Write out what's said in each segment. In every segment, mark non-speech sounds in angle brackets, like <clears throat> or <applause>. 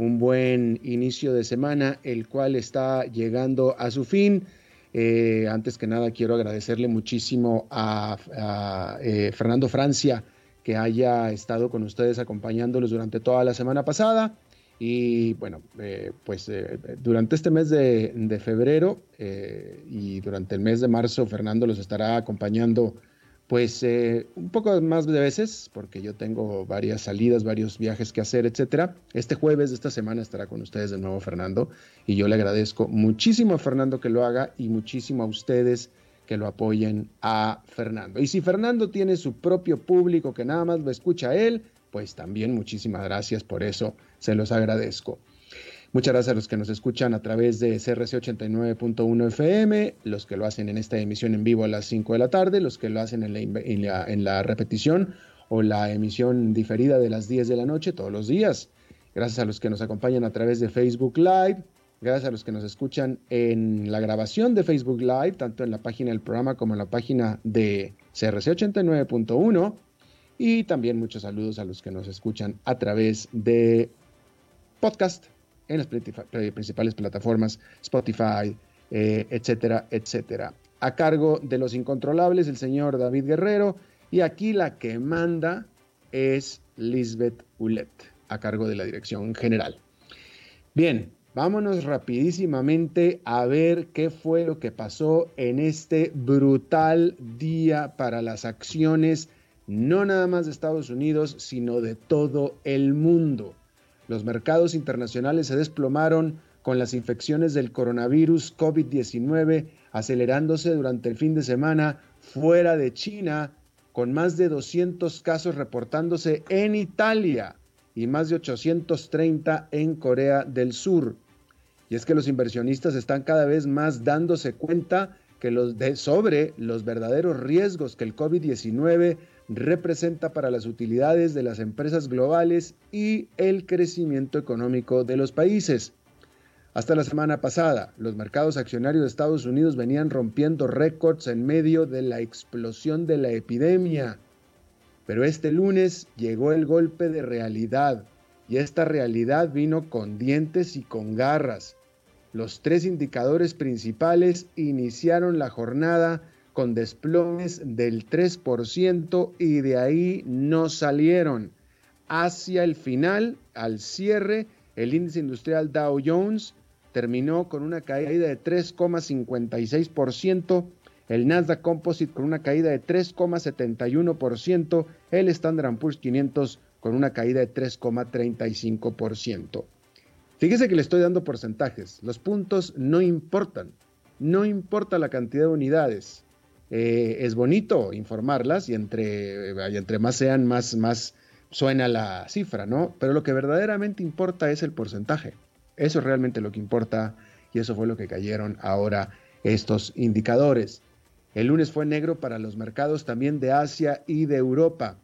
un buen inicio de semana, el cual está llegando a su fin. Eh, antes que nada, quiero agradecerle muchísimo a, eh, Fernando Francia que haya estado con ustedes acompañándolos durante toda la semana pasada. Y bueno, eh, pues durante este mes de, febrero y durante el mes de marzo, Fernando los estará acompañando pues un poco más de veces, porque yo tengo varias salidas, varios viajes que hacer, etcétera. Este jueves de esta semana estará con ustedes de nuevo Fernando y yo le agradezco muchísimo a Fernando que lo haga y muchísimo a ustedes que lo apoyen a Fernando. Y si Fernando tiene su propio público que nada más lo escucha a él, pues también muchísimas gracias por eso, se los agradezco. Muchas gracias a los que nos escuchan a través de CRC 89.1 FM, los que lo hacen en esta emisión en vivo a las 5 de la tarde, los que lo hacen en la, en la, repetición o la emisión diferida de las 10 de la noche todos los días. Gracias a los que nos acompañan a través de Facebook Live, gracias a los que nos escuchan en la grabación de Facebook Live, tanto en la página del programa como en la página de CRC 89.1 y también muchos saludos a los que nos escuchan a través de podcast en las principales plataformas, Spotify, eh, etcétera, etcétera. A cargo de los incontrolables, el señor David Guerrero. Y aquí la que manda es Lisbeth Ulet, a cargo de la dirección general. Bien, vámonos rapidísimamente a ver qué fue lo que pasó en este brutal día para las acciones no nada más de Estados Unidos, sino de todo el mundo. Los mercados internacionales se desplomaron con las infecciones del coronavirus COVID-19 acelerándose durante el fin de semana fuera de China, con más de 200 casos reportándose en Italia y más de 830 en Corea del Sur. Y es que los inversionistas están cada vez más dándose cuenta que los de, sobre los verdaderos riesgos que el COVID-19 representa para las utilidades de las empresas globales y el crecimiento económico de los países. Hasta la semana pasada, los mercados accionarios de Estados Unidos venían rompiendo récords en medio de la explosión de la epidemia. Pero este lunes llegó el golpe de realidad y esta realidad vino con dientes y con garras. Los tres indicadores principales iniciaron la jornada con desplomes del 3% y de ahí no salieron. Hacia el final, al cierre, el índice industrial Dow Jones terminó con una caída de 3,56%, el Nasdaq Composite con una caída de 3,71%, el Standard Poor's 500 con una caída de 3,35%. Fíjese que le estoy dando porcentajes, los puntos no importan, no importa la cantidad de unidades, eh, es bonito informarlas y entre, eh, entre más sean, más, más suena la cifra, ¿no? Pero lo que verdaderamente importa es el porcentaje. Eso es realmente lo que importa y eso fue lo que cayeron ahora estos indicadores. El lunes fue negro para los mercados también de Asia y de Europa.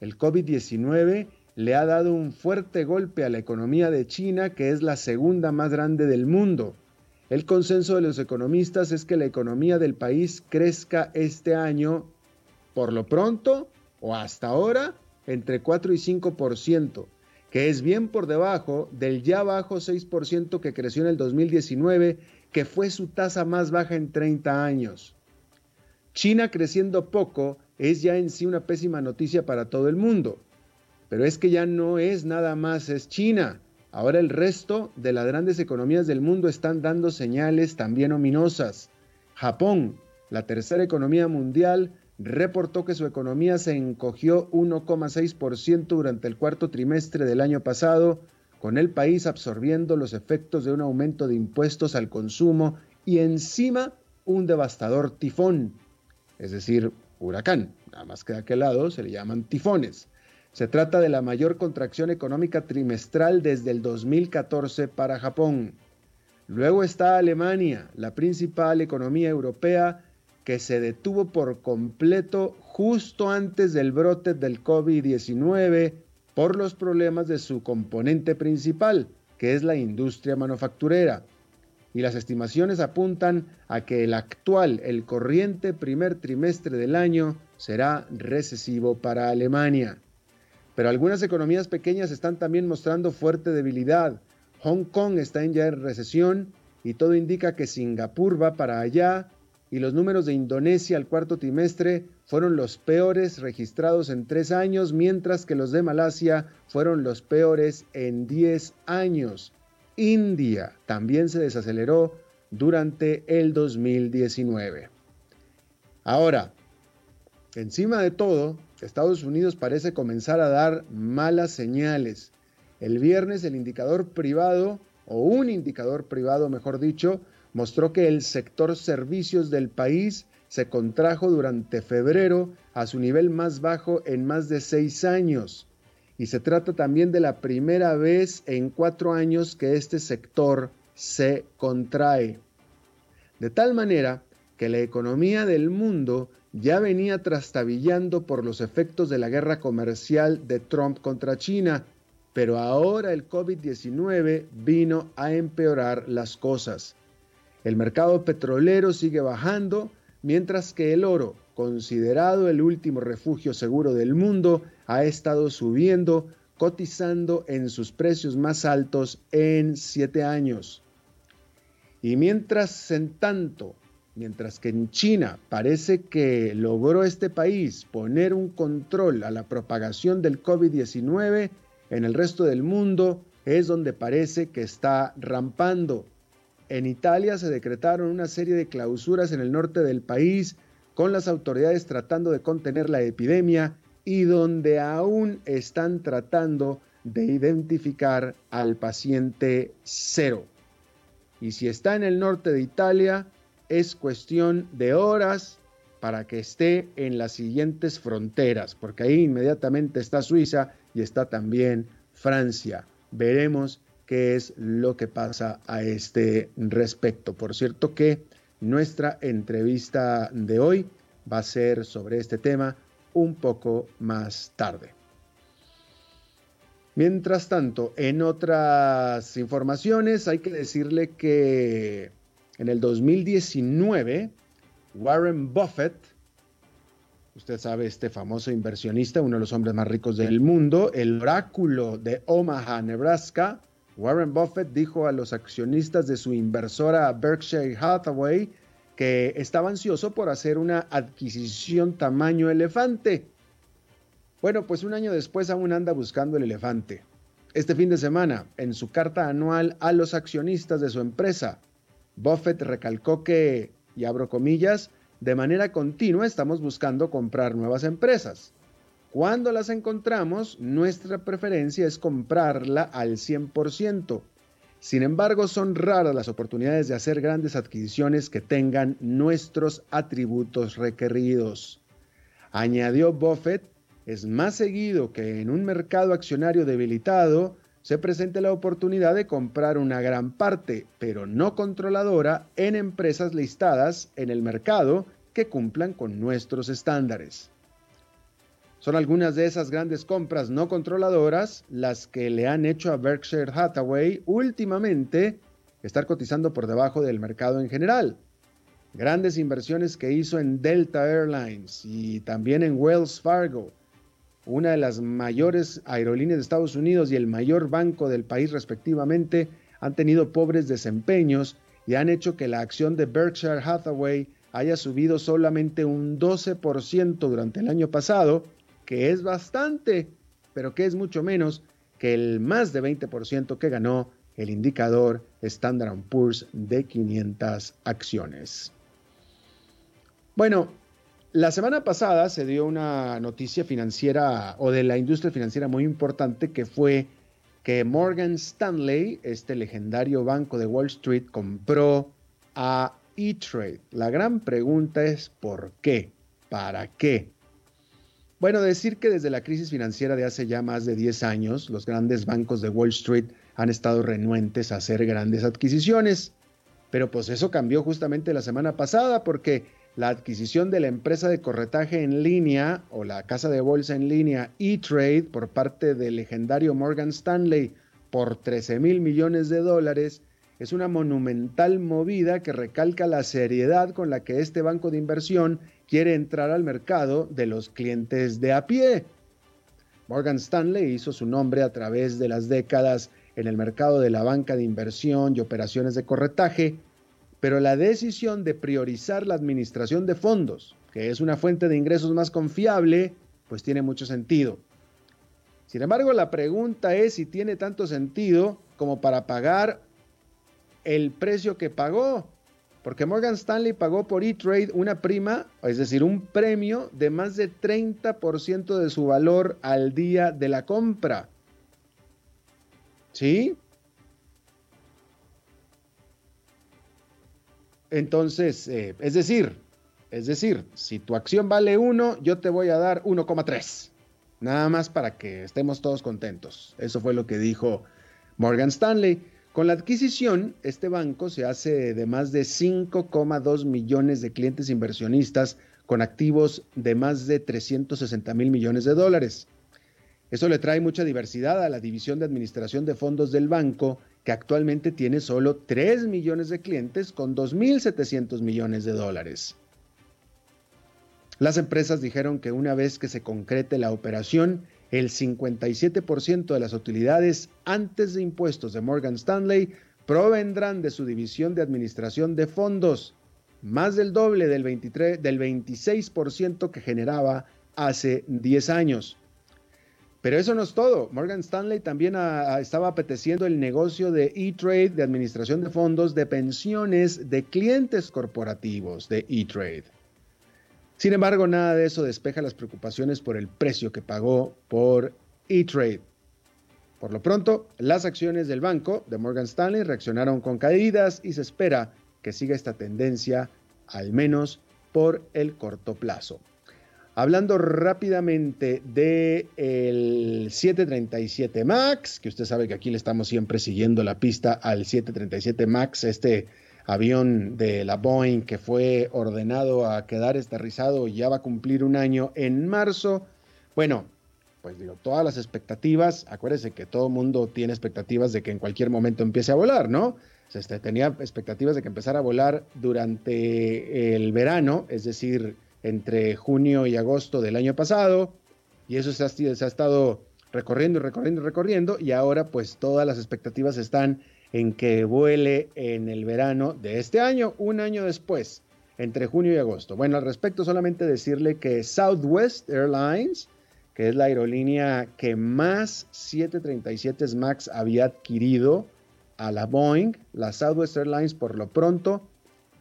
El COVID-19 le ha dado un fuerte golpe a la economía de China, que es la segunda más grande del mundo. El consenso de los economistas es que la economía del país crezca este año, por lo pronto o hasta ahora, entre 4 y 5%, que es bien por debajo del ya bajo 6% que creció en el 2019, que fue su tasa más baja en 30 años. China creciendo poco es ya en sí una pésima noticia para todo el mundo, pero es que ya no es nada más es China. Ahora el resto de las grandes economías del mundo están dando señales también ominosas. Japón, la tercera economía mundial, reportó que su economía se encogió 1,6% durante el cuarto trimestre del año pasado, con el país absorbiendo los efectos de un aumento de impuestos al consumo y encima un devastador tifón, es decir, huracán. Nada más que de aquel lado se le llaman tifones. Se trata de la mayor contracción económica trimestral desde el 2014 para Japón. Luego está Alemania, la principal economía europea que se detuvo por completo justo antes del brote del COVID-19 por los problemas de su componente principal, que es la industria manufacturera. Y las estimaciones apuntan a que el actual, el corriente primer trimestre del año será recesivo para Alemania. Pero algunas economías pequeñas están también mostrando fuerte debilidad. Hong Kong está en ya en recesión y todo indica que Singapur va para allá y los números de Indonesia al cuarto trimestre fueron los peores registrados en tres años, mientras que los de Malasia fueron los peores en diez años. India también se desaceleró durante el 2019. Ahora, encima de todo, Estados Unidos parece comenzar a dar malas señales. El viernes el indicador privado, o un indicador privado mejor dicho, mostró que el sector servicios del país se contrajo durante febrero a su nivel más bajo en más de seis años. Y se trata también de la primera vez en cuatro años que este sector se contrae. De tal manera que la economía del mundo ya venía trastabillando por los efectos de la guerra comercial de Trump contra China, pero ahora el COVID-19 vino a empeorar las cosas. El mercado petrolero sigue bajando, mientras que el oro, considerado el último refugio seguro del mundo, ha estado subiendo, cotizando en sus precios más altos en siete años. Y mientras en tanto, mientras que en China parece que logró este país poner un control a la propagación del COVID-19, en el resto del mundo es donde parece que está rampando. En Italia se decretaron una serie de clausuras en el norte del país con las autoridades tratando de contener la epidemia y donde aún están tratando de identificar al paciente cero. Y si está en el norte de Italia, es cuestión de horas para que esté en las siguientes fronteras, porque ahí inmediatamente está Suiza y está también Francia. Veremos qué es lo que pasa a este respecto. Por cierto que nuestra entrevista de hoy va a ser sobre este tema un poco más tarde. Mientras tanto, en otras informaciones hay que decirle que en el 2019 Warren Buffett, usted sabe, este famoso inversionista, uno de los hombres más ricos del mundo, el oráculo de Omaha, Nebraska, Warren Buffett dijo a los accionistas de su inversora Berkshire Hathaway que estaba ansioso por hacer una adquisición tamaño elefante. Bueno, pues un año después aún anda buscando el elefante. Este fin de semana, en su carta anual a los accionistas de su empresa, Buffett recalcó que, y abro comillas, de manera continua estamos buscando comprar nuevas empresas. Cuando las encontramos, nuestra preferencia es comprarla al 100%. Sin embargo, son raras las oportunidades de hacer grandes adquisiciones que tengan nuestros atributos requeridos. Añadió Buffett, es más seguido que en un mercado accionario debilitado se presente la oportunidad de comprar una gran parte, pero no controladora, en empresas listadas en el mercado que cumplan con nuestros estándares. Son algunas de esas grandes compras no controladoras las que le han hecho a Berkshire Hathaway últimamente estar cotizando por debajo del mercado en general. Grandes inversiones que hizo en Delta Airlines y también en Wells Fargo, una de las mayores aerolíneas de Estados Unidos y el mayor banco del país respectivamente, han tenido pobres desempeños y han hecho que la acción de Berkshire Hathaway haya subido solamente un 12% durante el año pasado que es bastante, pero que es mucho menos que el más de 20% que ganó el indicador Standard Poor's de 500 acciones. Bueno, la semana pasada se dio una noticia financiera o de la industria financiera muy importante que fue que Morgan Stanley, este legendario banco de Wall Street, compró a E-Trade. La gran pregunta es ¿por qué? ¿Para qué? Bueno, decir que desde la crisis financiera de hace ya más de 10 años, los grandes bancos de Wall Street han estado renuentes a hacer grandes adquisiciones. Pero pues eso cambió justamente la semana pasada porque la adquisición de la empresa de corretaje en línea o la casa de bolsa en línea E-Trade por parte del legendario Morgan Stanley por 13 mil millones de dólares es una monumental movida que recalca la seriedad con la que este banco de inversión quiere entrar al mercado de los clientes de a pie. Morgan Stanley hizo su nombre a través de las décadas en el mercado de la banca de inversión y operaciones de corretaje, pero la decisión de priorizar la administración de fondos, que es una fuente de ingresos más confiable, pues tiene mucho sentido. Sin embargo, la pregunta es si tiene tanto sentido como para pagar el precio que pagó, porque Morgan Stanley pagó por E-Trade una prima, es decir, un premio de más de 30% de su valor al día de la compra. ¿Sí? Entonces, eh, es decir, es decir, si tu acción vale 1, yo te voy a dar 1,3. Nada más para que estemos todos contentos. Eso fue lo que dijo Morgan Stanley. Con la adquisición, este banco se hace de más de 5,2 millones de clientes inversionistas con activos de más de 360 mil millones de dólares. Eso le trae mucha diversidad a la división de administración de fondos del banco, que actualmente tiene solo 3 millones de clientes con 2.700 millones de dólares. Las empresas dijeron que una vez que se concrete la operación, el 57% de las utilidades antes de impuestos de Morgan Stanley provendrán de su división de administración de fondos, más del doble del, 23, del 26% que generaba hace 10 años. Pero eso no es todo. Morgan Stanley también estaba apeteciendo el negocio de E-Trade, de administración de fondos, de pensiones de clientes corporativos de E-Trade. Sin embargo, nada de eso despeja las preocupaciones por el precio que pagó por E-Trade. Por lo pronto, las acciones del banco de Morgan Stanley reaccionaron con caídas y se espera que siga esta tendencia al menos por el corto plazo. Hablando rápidamente del el 737 MAX, que usted sabe que aquí le estamos siempre siguiendo la pista al 737 MAX, este avión de la Boeing que fue ordenado a quedar aterrizado ya va a cumplir un año en marzo. Bueno, pues digo, todas las expectativas, acuérdese que todo mundo tiene expectativas de que en cualquier momento empiece a volar, ¿no? Este, tenía expectativas de que empezara a volar durante el verano, es decir, entre junio y agosto del año pasado, y eso se ha, estado recorriendo y recorriendo y recorriendo, y ahora pues todas las expectativas están en que vuele en el verano de este año, un año después, entre junio y agosto. Bueno, al respecto solamente decirle que Southwest Airlines, que es la aerolínea que más 737 MAX había adquirido a la Boeing, la Southwest Airlines por lo pronto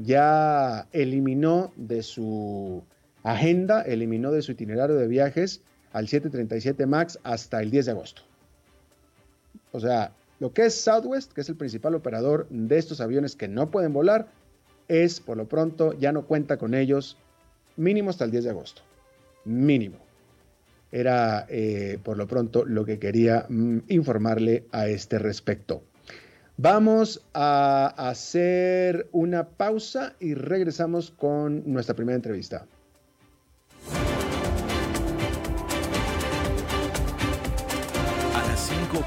ya eliminó de su agenda, eliminó de su itinerario de viajes al 737 MAX hasta el 10 de agosto. O sea, lo que es Southwest, que es el principal operador de estos aviones que no pueden volar, es por lo pronto ya no cuenta con ellos mínimo hasta el 10 de agosto. Mínimo. Era eh, por lo pronto lo que quería mm, informarle a este respecto. Vamos a hacer una pausa y regresamos con nuestra primera entrevista.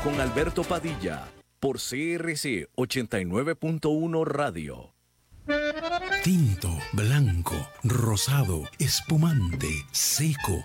con Alberto Padilla por CRC 89.1 Radio. Tinto, blanco, rosado, espumante, seco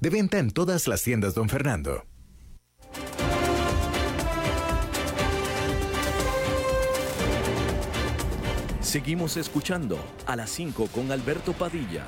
De venta en todas las tiendas, don Fernando. Seguimos escuchando a las 5 con Alberto Padilla.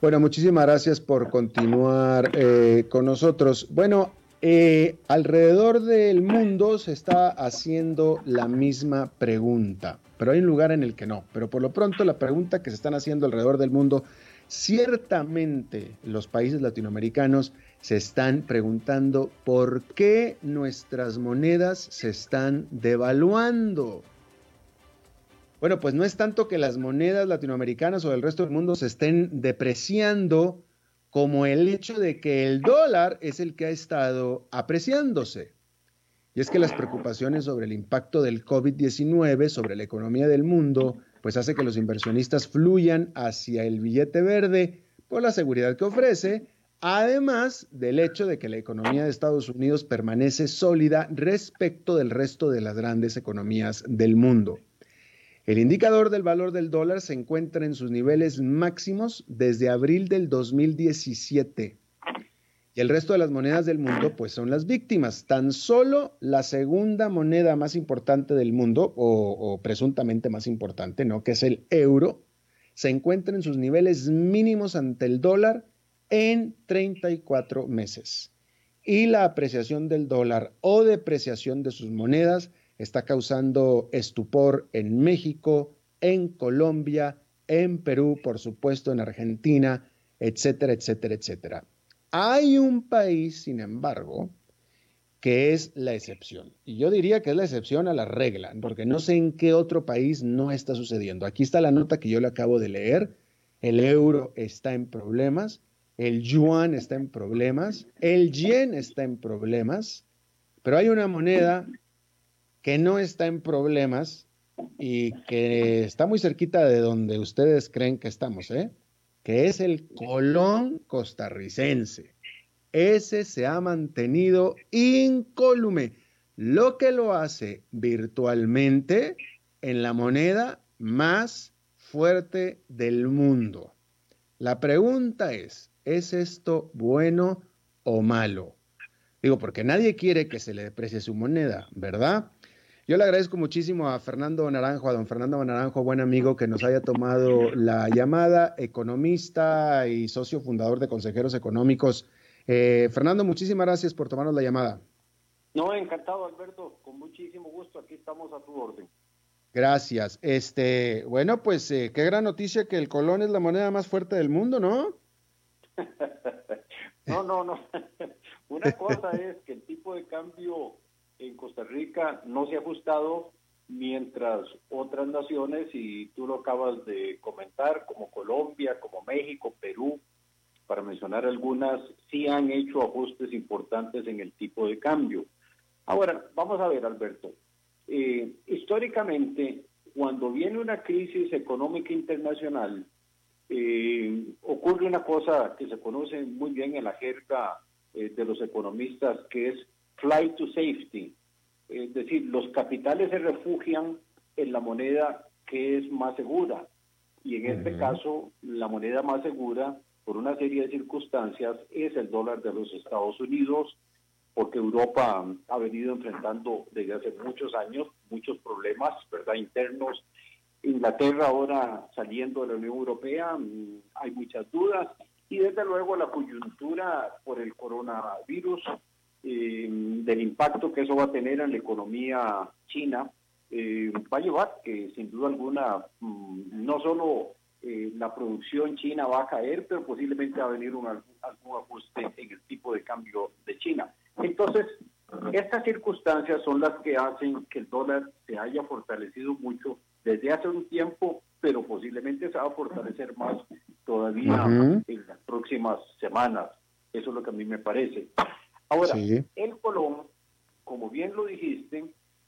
Bueno, muchísimas gracias por continuar eh, con nosotros. Bueno, eh, alrededor del mundo se está haciendo la misma pregunta pero hay un lugar en el que no. Pero por lo pronto la pregunta que se están haciendo alrededor del mundo, ciertamente los países latinoamericanos se están preguntando por qué nuestras monedas se están devaluando. Bueno, pues no es tanto que las monedas latinoamericanas o del resto del mundo se estén depreciando como el hecho de que el dólar es el que ha estado apreciándose. Y es que las preocupaciones sobre el impacto del COVID-19 sobre la economía del mundo, pues hace que los inversionistas fluyan hacia el billete verde por la seguridad que ofrece, además del hecho de que la economía de Estados Unidos permanece sólida respecto del resto de las grandes economías del mundo. El indicador del valor del dólar se encuentra en sus niveles máximos desde abril del 2017 y el resto de las monedas del mundo pues son las víctimas. Tan solo la segunda moneda más importante del mundo, o, presuntamente más importante, ¿no? Que es el euro, se encuentra en sus niveles mínimos ante el dólar en 34 meses. Y la apreciación del dólar o depreciación de sus monedas está causando estupor en México, en Colombia, en Perú, por supuesto, en Argentina, etcétera, etcétera, etcétera. Hay un país, sin embargo, que es la excepción. Y yo diría que es la excepción a la regla, porque no sé en qué otro país no está sucediendo. Aquí está la nota que yo le acabo de leer. El euro está en problemas, el yuan está en problemas, el yen está en problemas, pero hay una moneda que no está en problemas y que está muy cerquita de donde ustedes creen que estamos, ¿eh? Que es el colón costarricense. Ese se ha mantenido incólume, lo que lo hace virtualmente en la moneda más fuerte del mundo. La pregunta es, ¿es esto bueno o malo? Digo, porque nadie quiere que se le deprecie su moneda, ¿verdad? Yo le agradezco muchísimo a Fernando Naranjo, a don Fernando Naranjo, buen amigo, que nos haya tomado la llamada, economista y socio fundador de Consejeros Económicos. Eh, Fernando, muchísimas gracias por tomarnos la llamada. No, encantado, Alberto, con muchísimo gusto, aquí estamos a tu orden. Gracias. Este, bueno, pues eh, qué gran noticia que el colón es la moneda más fuerte del mundo, ¿no? <laughs> no, no, no. <laughs> Una cosa es que el tipo de cambio en Costa Rica no se ha ajustado mientras otras naciones, y tú lo acabas de comentar, como Colombia, como México, Perú, para mencionar algunas, sí han hecho ajustes importantes en el tipo de cambio. Ahora, vamos a ver, Alberto. Eh, históricamente, cuando viene una crisis económica internacional, eh, ocurre una cosa que se conoce muy bien en la jerga eh, de los economistas, que es flight to safety, es decir, los capitales se refugian en la moneda que es más segura. Y en este caso, la moneda más segura, por una serie de circunstancias, es el dólar de los Estados Unidos, porque Europa ha venido enfrentando desde hace muchos años muchos problemas, ¿verdad?, internos. Inglaterra ahora saliendo de la Unión Europea, mm, hay muchas dudas. Y desde luego la coyuntura por el coronavirus eh, del impacto que eso va a tener en la economía china, eh, va a llevar que sin duda alguna mm, no solo eh, la producción china va a caer, pero posiblemente va a venir un, algún ajuste en el tipo de cambio de China. Entonces, estas circunstancias son las que hacen que el dólar se haya fortalecido mucho desde hace un tiempo, pero posiblemente se va a fortalecer más todavía en las próximas semanas. Eso es lo que a mí me parece. Ahora, el Colón, como bien lo dijiste,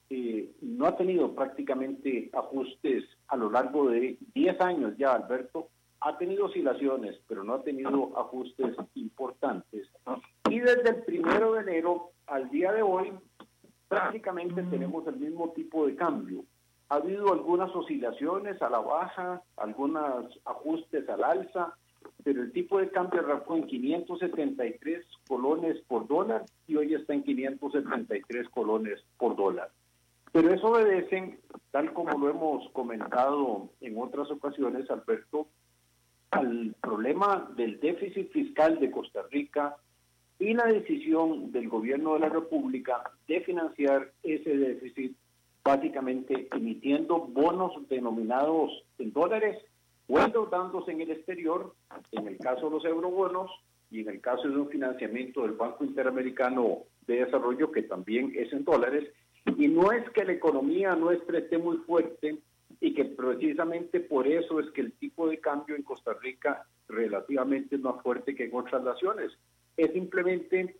eh, no ha tenido prácticamente ajustes a lo largo de 10 años ya, Alberto. Ha tenido oscilaciones, pero no ha tenido ajustes importantes. Y desde el primero de enero al día de hoy, prácticamente tenemos el mismo tipo de cambio. Ha habido algunas oscilaciones a la baja, algunos ajustes al alza, pero el tipo de cambio arrancó en 573 colones por dólar y hoy está en 573 colones por dólar. Pero eso obedece, tal como lo hemos comentado en otras ocasiones, Alberto, al problema del déficit fiscal de Costa Rica y la decisión del gobierno de la República de financiar ese déficit básicamente emitiendo bonos denominados en dólares o endeudándose en el exterior, en el caso de los eurobonos y en el caso de un financiamiento del Banco Interamericano de Desarrollo, que también es en dólares. Y no es que la economía nuestra esté muy fuerte y que precisamente por eso es que el tipo de cambio en Costa Rica relativamente más fuerte que en otras naciones. Es simplemente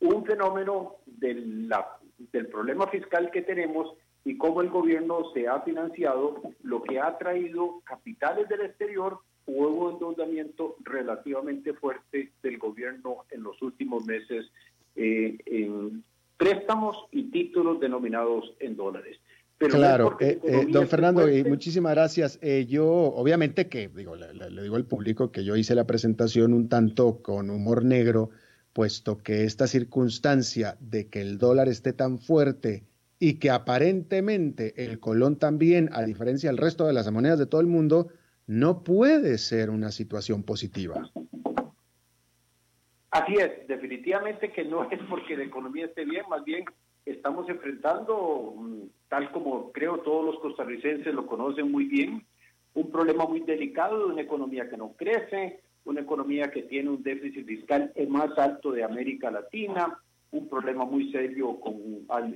un fenómeno de la, del problema fiscal que tenemos y cómo el gobierno se ha financiado, lo que ha traído capitales del exterior o un endeudamiento relativamente fuerte del gobierno en los últimos meses eh, en préstamos y títulos denominados en dólares. claro, eh, eh, don Fernando, y muchísimas gracias. yo, obviamente que, digo, le, digo al público que yo hice la presentación un tanto con humor negro, puesto que esta circunstancia de que el dólar esté tan fuerte y que aparentemente el colón también, a diferencia del resto de las monedas de todo el mundo, no puede ser una situación positiva. Así es, definitivamente que no es porque la economía esté bien, más bien estamos enfrentando, mm, tal como creo todos los costarricenses lo conocen muy bien, un problema muy delicado de una economía que no crece, una economía que tiene un déficit fiscal el más alto de América Latina, un problema muy serio con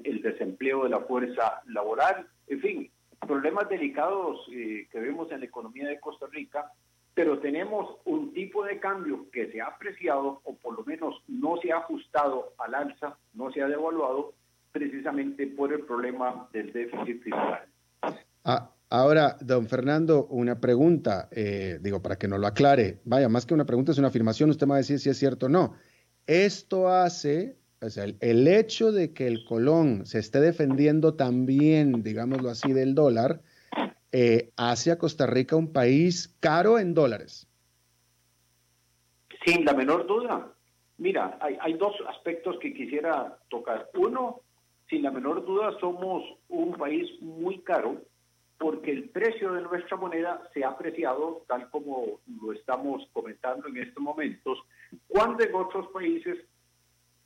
el desempleo de la fuerza laboral, en fin, problemas delicados eh, que vemos en la economía de Costa Rica, pero tenemos un tipo de cambio que se ha apreciado o por lo menos no se ha ajustado al alza, no se ha devaluado precisamente por el problema del déficit fiscal. Ah, ahora, don Fernando, una pregunta, eh, digo, para que nos lo aclare. Vaya, más que una pregunta, es una afirmación, usted me va a decir si es cierto o no. Esto hace el, hecho de que el colón se esté defendiendo también, digámoslo así, del dólar, eh, hace a Costa Rica un país caro en dólares. Sin la menor duda. Mira, hay, hay dos aspectos que quisiera tocar. Uno, sin la menor duda, somos un país muy caro porque el precio de nuestra moneda se ha apreciado, tal como lo estamos comentando en estos momentos, cuando en otros países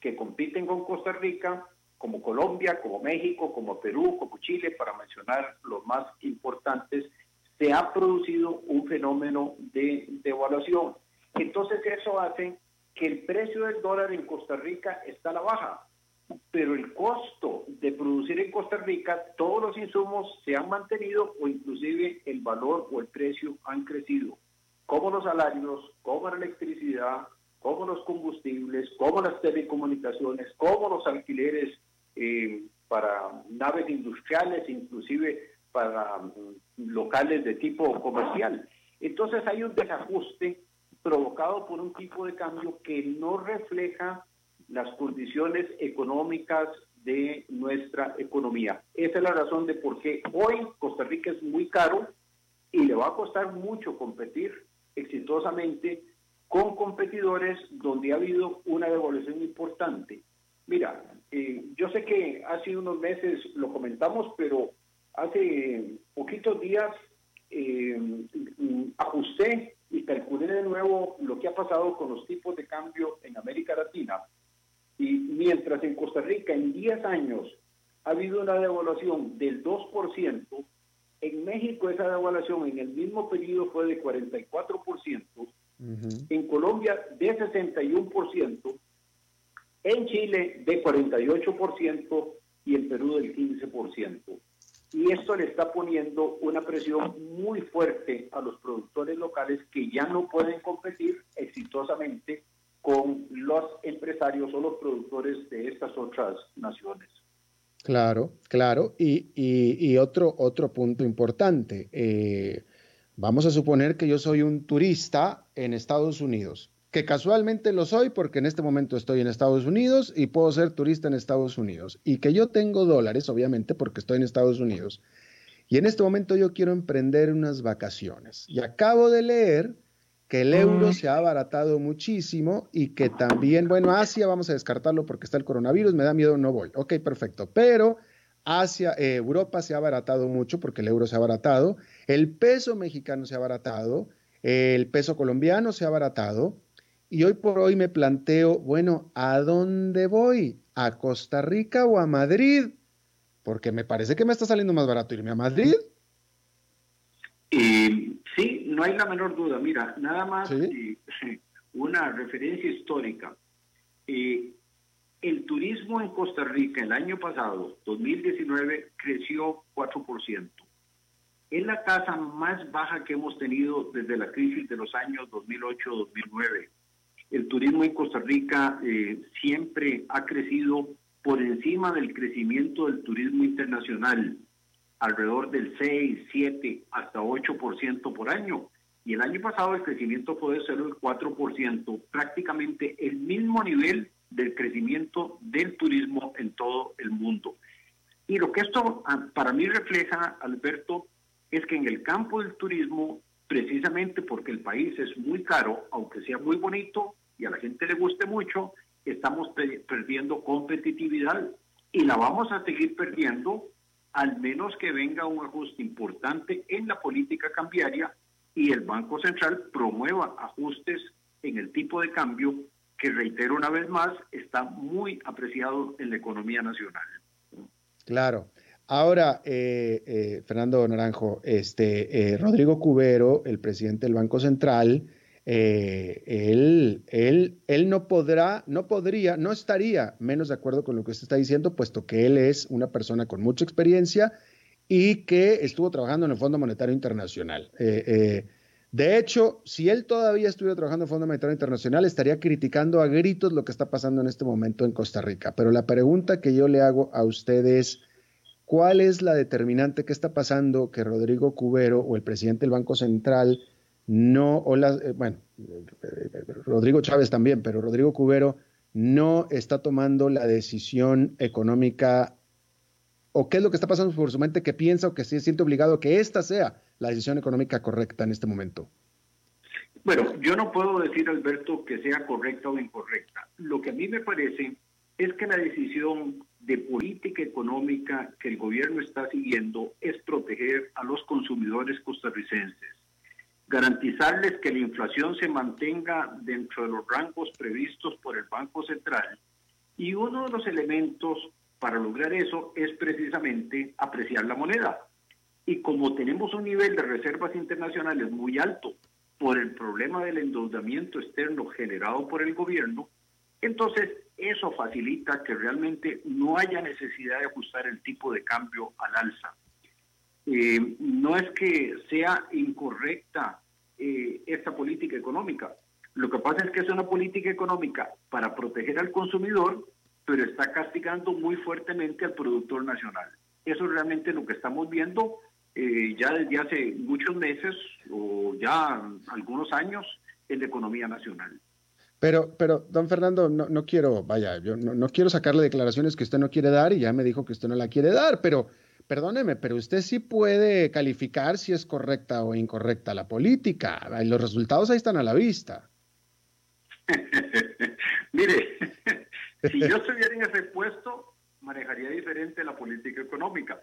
que compiten con Costa Rica, como Colombia, como México, como Perú, como Chile, para mencionar los más importantes, se ha producido un fenómeno de devaluación. Entonces eso hace que el precio del dólar en Costa Rica está a la baja, pero el costo de producir en Costa Rica, todos los insumos se han mantenido o inclusive el valor o el precio han crecido, como los salarios, como la electricidad, como los combustibles, como las telecomunicaciones, como los alquileres eh, para naves industriales, inclusive para mm, locales de tipo comercial. Entonces hay un desajuste provocado por un tipo de cambio que no refleja las condiciones económicas de nuestra economía. Esa es la razón de por qué hoy Costa Rica es muy caro y le va a costar mucho competir exitosamente con competidores donde ha habido una devolución importante. Mira, eh, yo sé que hace unos meses lo comentamos, pero hace poquitos días eh, ajusté y calculé de nuevo lo que ha pasado con los tipos de cambio en América Latina. Y mientras en Costa Rica en 10 años ha habido una devaluación del 2%, en México esa devaluación en el mismo periodo fue de 44%, en Colombia de 61%, en Chile de 48% y en Perú del 15%. y esto le está poniendo una presión muy fuerte a los productores locales que ya no pueden competir exitosamente con los empresarios o los productores de estas otras naciones. Claro, claro. Y, otro, otro punto importante. Eh, vamos a suponer que yo soy un turista en Estados Unidos, que casualmente lo soy porque en este momento estoy en Estados Unidos y puedo ser turista en Estados Unidos. Y que yo tengo dólares, obviamente, porque estoy en Estados Unidos. Y en este momento yo quiero emprender unas vacaciones. Y acabo de leer que el euro se ha abaratado muchísimo y que también, bueno, Asia vamos a descartarlo porque está el coronavirus, me da miedo, no voy. Ok, perfecto. Pero Asia, eh, Europa se ha abaratado mucho porque el euro se ha abaratado, el peso mexicano se ha abaratado, el peso colombiano se ha abaratado. Y hoy por hoy me planteo, bueno, ¿a dónde voy? ¿A Costa Rica o a Madrid? Porque me parece que me está saliendo más barato irme a Madrid. Eh, sí, no hay la menor duda. Mira, nada más eh, <laughs> una referencia histórica. Eh, el turismo en Costa Rica el año pasado, 2019, creció 4%. Es la tasa más baja que hemos tenido desde la crisis de los años 2008-2009. El turismo en Costa Rica siempre ha crecido por encima del crecimiento del turismo internacional alrededor del 6, 7, hasta 8% por año. Y el año pasado el crecimiento fue de el 4%, prácticamente el mismo nivel del crecimiento del turismo en todo el mundo. Y lo que esto ah, para mí refleja, Alberto, es que en el campo del turismo, precisamente porque el país es muy caro, aunque sea muy bonito y a la gente le guste mucho, estamos perdiendo competitividad y la vamos a seguir perdiendo al menos que venga un ajuste importante en la política cambiaria y el Banco Central promueva ajustes en el tipo de cambio que, reitero una vez más, está muy apreciado en la economía nacional. Claro. Ahora, eh, eh, Fernando Naranjo, este, eh, Rodrigo Cubero, el presidente del Banco Central, eh, él, él, él no podrá, no podría, no estaría menos de acuerdo con lo que usted está diciendo, puesto que él es una persona con mucha experiencia y que estuvo trabajando en el Fondo Monetario Internacional. De hecho, si él todavía estuviera trabajando en Fondo Monetario Internacional, estaría criticando a gritos lo que está pasando en este momento en Costa Rica. Pero la pregunta que yo le hago a ustedes, ¿cuál es la determinante que está pasando que Rodrigo Cubero o el presidente del Banco Central no, o eh, bueno, Rodrigo Chávez también, pero Rodrigo Cubero no está tomando la decisión económica o qué es lo que está pasando por su mente que piensa o que se siente obligado que esta sea la decisión económica correcta en este momento. Bueno, yo no puedo decir, Alberto, que sea correcta o incorrecta. Lo que a mí me parece es que la decisión de política económica que el gobierno está siguiendo es proteger a los consumidores costarricenses garantizarles que la inflación se mantenga dentro de los rangos previstos por el Banco Central. Y uno de los elementos para lograr eso es precisamente apreciar la moneda. Y como tenemos un nivel de reservas internacionales muy alto por el problema del endeudamiento externo generado por el gobierno, entonces eso facilita que realmente no haya necesidad de ajustar el tipo de cambio al alza. Eh, no es que sea incorrecta eh, esta política económica. Lo que pasa es que es una política económica para proteger al consumidor, pero está castigando muy fuertemente al productor nacional. Eso es realmente lo que estamos viendo eh, ya desde hace muchos meses o ya algunos años en la economía nacional. Pero, pero, don Fernando, no, no quiero, vaya, yo no, no, quiero sacarle declaraciones que usted no quiere dar y ya me dijo que usted no la quiere dar, pero perdóneme, pero usted sí puede calificar si es correcta o incorrecta la política. Los resultados ahí están a la vista. <laughs> Mire, <laughs> si yo estuviera en ese puesto, manejaría diferente la política económica.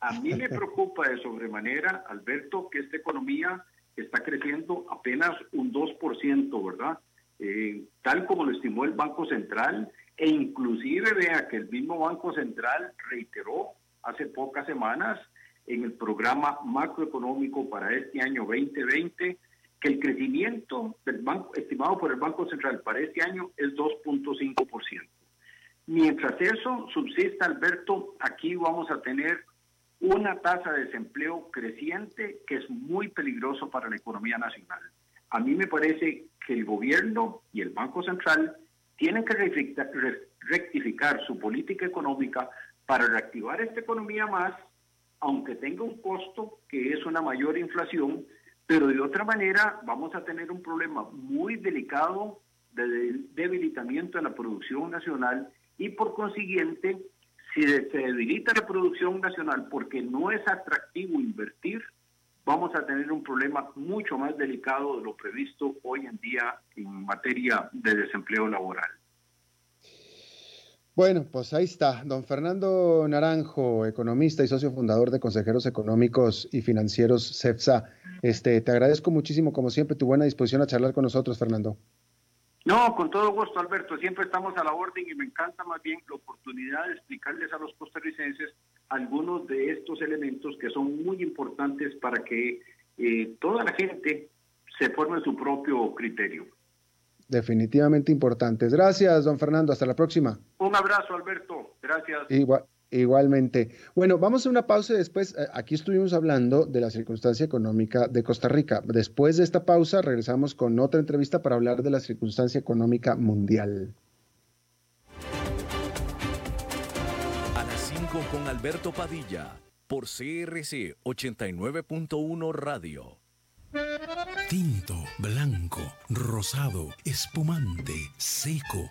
A mí me preocupa de sobremanera, Alberto, que esta economía está creciendo apenas un 2%, ¿verdad? Eh, tal como lo estimó el Banco Central, e inclusive vea que el mismo Banco Central reiteró hace pocas semanas en el programa macroeconómico para este año 2020 que el crecimiento del banco estimado por el Banco Central para este año es 2.5%. Mientras eso subsista, Alberto, aquí vamos a tener una tasa de desempleo creciente que es muy peligroso para la economía nacional. A mí me parece que el gobierno y el Banco Central tienen que rectificar su política económica para reactivar esta economía más, aunque tenga un costo que es una mayor inflación, pero de otra manera vamos a tener un problema muy delicado de debilitamiento de la producción nacional y por consiguiente, si se debilita la producción nacional porque no es atractivo invertir, vamos a tener un problema mucho más delicado de lo previsto hoy en día en materia de desempleo laboral. Bueno, pues ahí está. Don Fernando Naranjo, economista y socio fundador de Consejeros Económicos y Financieros CEPSA. Este, te agradezco muchísimo, como siempre, tu buena disposición a charlar con nosotros, Fernando. No, con todo gusto, Alberto. Siempre estamos a la orden y me encanta más bien la oportunidad de explicarles a los costarricenses algunos de estos elementos que son muy importantes para que eh, toda la gente se forme su propio criterio. Definitivamente importantes. Gracias, don Fernando. Hasta la próxima. Un abrazo, Alberto. Gracias. Igual. Igualmente. Bueno, vamos a una pausa y después, eh, aquí estuvimos hablando de la circunstancia económica de Costa Rica. Después de esta pausa, regresamos con otra entrevista para hablar de la circunstancia económica mundial. A las 5 con Alberto Padilla, por CRC 89.1 Radio. Tinto, blanco, rosado, espumante, seco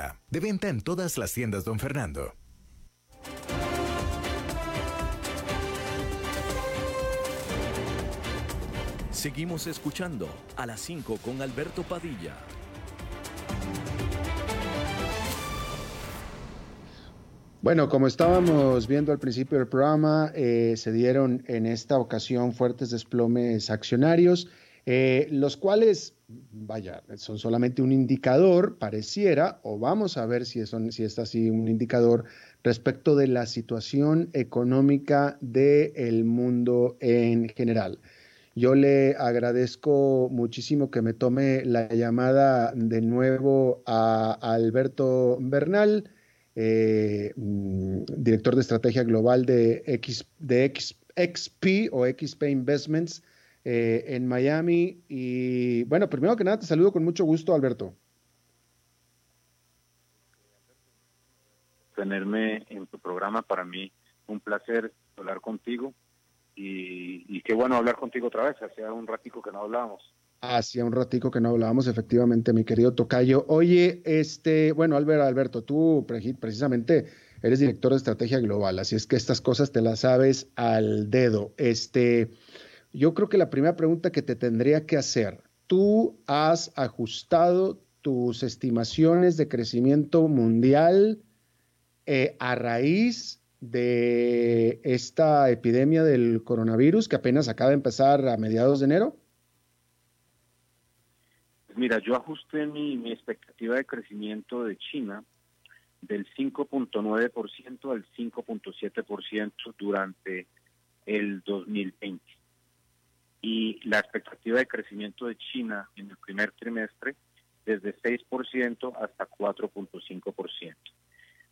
De venta en todas las tiendas, don Fernando. Seguimos escuchando a las 5 con Alberto Padilla. Bueno, como estábamos viendo al principio del programa, eh, se dieron en esta ocasión fuertes desplomes accionarios, eh, los cuales vaya, son solamente un indicador, pareciera, o vamos a ver si, si es así un indicador respecto de la situación económica del mundo en general. Yo le agradezco muchísimo que me tome la llamada de nuevo a, Alberto Bernal, eh, mm, director de estrategia global de, X, de XP o XP Investments. Eh, en Miami. Y bueno, primero que nada, te saludo con mucho gusto, Alberto. Tenerme en tu programa, para mí un placer hablar contigo y, qué bueno hablar contigo otra vez, hacía un ratico que no hablábamos. Hacía un ratico que no hablábamos, efectivamente, mi querido Tocayo. Oye, este, bueno, Alberto, Alberto, tú precisamente eres director de estrategia global, así es que estas cosas te las sabes al dedo. Este, yo creo que la primera pregunta que te tendría que hacer, ¿tú has ajustado tus estimaciones de crecimiento mundial eh, a raíz de esta epidemia del coronavirus que apenas acaba de empezar a mediados de enero? Mira, yo ajusté mi expectativa de crecimiento de China del 5.9% al 5.7% durante el 2020 y la expectativa de crecimiento de China en el primer trimestre desde 6% hasta 4.5%.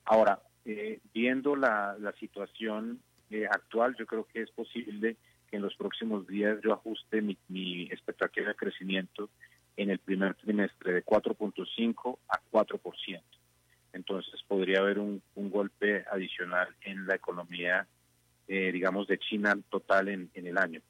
Ahora, eh, viendo la, situación eh, actual, yo creo que es posible que en los próximos días yo ajuste mi, expectativa de crecimiento en el primer trimestre de 4.5 a 4%. Entonces podría haber un, un golpe adicional en la economía eh, digamos, de China total en, el año.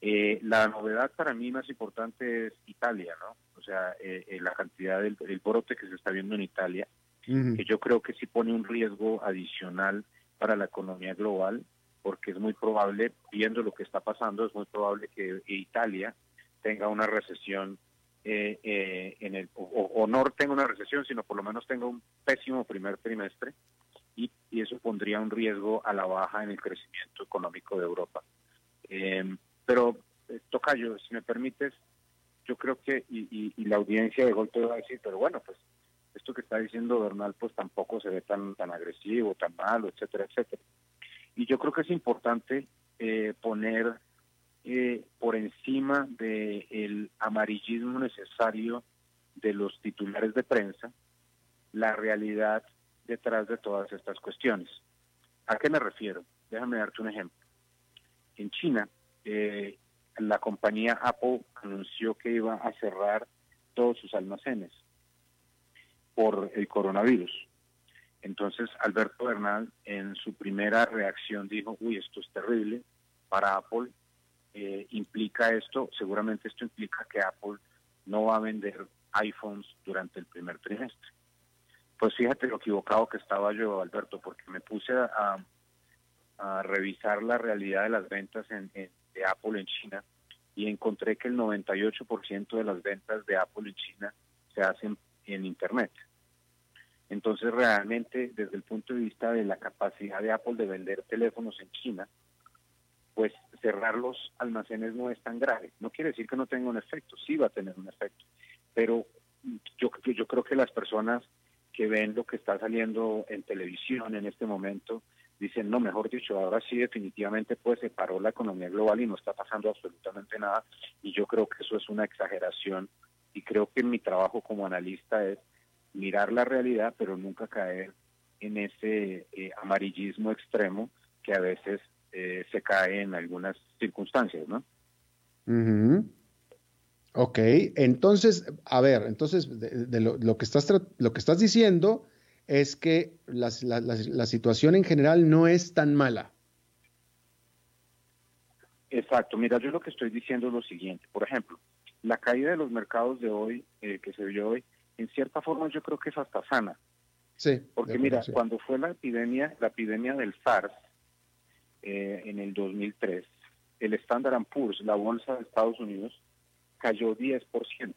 Eh, la novedad para mí más importante es Italia, ¿no? O sea, eh, la cantidad del brote que se está viendo en Italia, que yo creo que sí pone un riesgo adicional para la economía global, porque es muy probable, viendo lo que está pasando, es muy probable que Italia tenga una recesión en el, o, no tenga una recesión, sino por lo menos tenga un pésimo primer trimestre y, eso pondría un riesgo a la baja en el crecimiento económico de Europa. Eh, eh, Tocayo, si me permites, yo creo que, y, la audiencia de golpe va a decir, pero bueno, pues esto que está diciendo Bernal, pues tampoco se ve tan, tan agresivo, tan malo, etcétera, etcétera. Y yo creo que es importante eh, poner por encima del amarillismo necesario de los titulares de prensa la realidad detrás de todas estas cuestiones. ¿A qué me refiero? Déjame darte un ejemplo. En China, eh, la compañía Apple anunció que iba a cerrar todos sus almacenes por el coronavirus. Entonces Alberto Bernal en su primera reacción dijo, uy, esto es terrible para Apple, eh, implica esto, seguramente esto implica que Apple no va a vender iPhones durante el primer trimestre. Pues fíjate lo equivocado que estaba yo, Alberto, porque me puse a, revisar la realidad de las ventas de Apple en China y encontré que el 98% de las ventas de Apple en China se hacen en Internet. Entonces, realmente, desde el punto de vista de la capacidad de Apple de vender teléfonos en China, pues cerrar los almacenes no es tan grave. No quiere decir que no tenga un efecto, sí va a tener un efecto, pero yo, yo creo que las personas que ven lo que está saliendo en televisión en este momento, dicen, no, mejor dicho, ahora sí definitivamente pues se paró la economía global y no está pasando absolutamente nada. Y yo creo que eso es una exageración y creo que mi trabajo como analista es mirar la realidad, pero nunca caer en ese eh, amarillismo extremo que a veces eh, se cae en algunas circunstancias, ¿no? Ok, entonces, a ver, entonces de, lo, que estás, lo que estás diciendo es que la, situación en general no es tan mala. Exacto, mira, yo lo que estoy diciendo es lo siguiente, por ejemplo, la caída de los mercados de hoy, eh, que se vio hoy, en cierta forma yo creo que es hasta sana. Sí. Porque mira, cuando fue la epidemia, la epidemia del SARS eh, en el 2003, el Standard Poor's, la bolsa de Estados Unidos, cayó 10%.